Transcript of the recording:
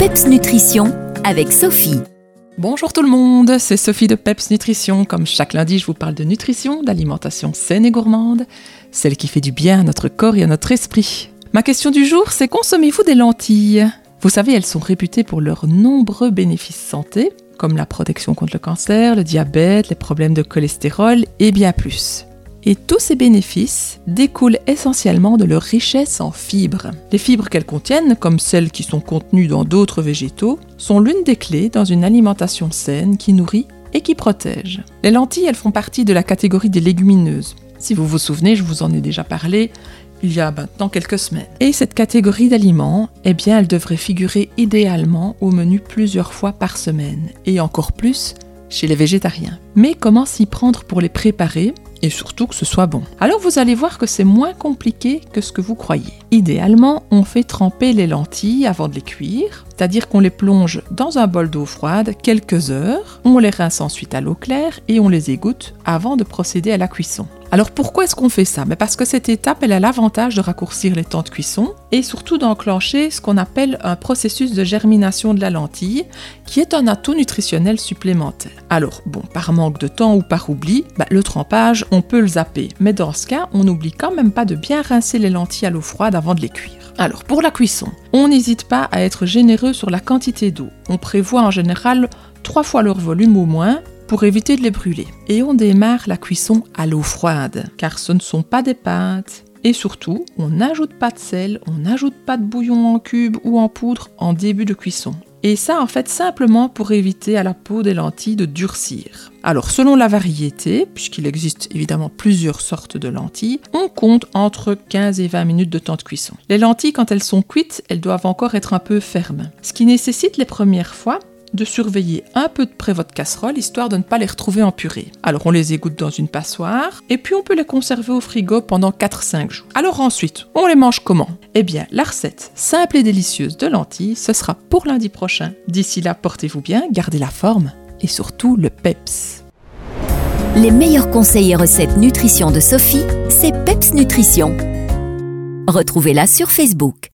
PEPS Nutrition avec Sophie. Bonjour tout le monde, c'est Sophie de PEPS Nutrition. Comme chaque lundi, je vous parle de nutrition, d'alimentation saine et gourmande, celle qui fait du bien à notre corps et à notre esprit. Ma question du jour, c'est consommez-vous des lentilles? Vous savez, elles sont réputées pour leurs nombreux bénéfices santé, comme la protection contre le cancer, le diabète, les problèmes de cholestérol et bien plus. Et tous ces bénéfices découlent essentiellement de leur richesse en fibres. Les fibres qu'elles contiennent, comme celles qui sont contenues dans d'autres végétaux, sont l'une des clés dans une alimentation saine qui nourrit et qui protège. Les lentilles, elles font partie de la catégorie des légumineuses. Si vous vous souvenez, je vous en ai déjà parlé il y a maintenant quelques semaines. Et cette catégorie d'aliments, eh bien, elle devrait figurer idéalement au menu plusieurs fois par semaine, et encore plus chez les végétariens. Mais comment s'y prendre pour les préparer et surtout que ce soit bon? Alors vous allez voir que c'est moins compliqué que ce que vous croyez. Idéalement, on fait tremper les lentilles avant de les cuire, c'est-à-dire qu'on les plonge dans un bol d'eau froide quelques heures, on les rince ensuite à l'eau claire et on les égoutte avant de procéder à la cuisson. Alors pourquoi est-ce qu'on fait ça? Mais Parce que cette étape, elle a l'avantage de raccourcir les temps de cuisson et surtout d'enclencher ce qu'on appelle un processus de germination de la lentille, qui est un atout nutritionnel supplémentaire. Alors bon, par manque de temps ou par oubli, bah, le trempage, on peut le zapper. Mais dans ce cas, on n'oublie quand même pas de bien rincer les lentilles à l'eau froide avant de les cuire. Alors pour la cuisson, on n'hésite pas à être généreux sur la quantité d'eau. On prévoit en général trois fois leur volume au moins pour éviter de les brûler. Et on démarre la cuisson à l'eau froide, car ce ne sont pas des pâtes. Et surtout, on n'ajoute pas de sel, on n'ajoute pas de bouillon en cube ou en poudre en début de cuisson. Et ça, en fait, simplement pour éviter à la peau des lentilles de durcir. Alors, selon la variété, puisqu'il existe évidemment plusieurs sortes de lentilles, on compte entre 15 et 20 minutes de temps de cuisson. Les lentilles, quand elles sont cuites, elles doivent encore être un peu fermes. Ce qui nécessite les premières fois de surveiller un peu de près votre casserole histoire de ne pas les retrouver en purée. Alors on les égoutte dans une passoire et puis on peut les conserver au frigo pendant 4-5 jours. Alors ensuite, on les mange comment? Eh bien, la recette simple et délicieuse de lentilles, ce sera pour lundi prochain. D'ici là, portez-vous bien, gardez la forme et surtout le PEPS. Les meilleurs conseils et recettes nutrition de Sophie, c'est PEPS Nutrition. Retrouvez-la sur Facebook.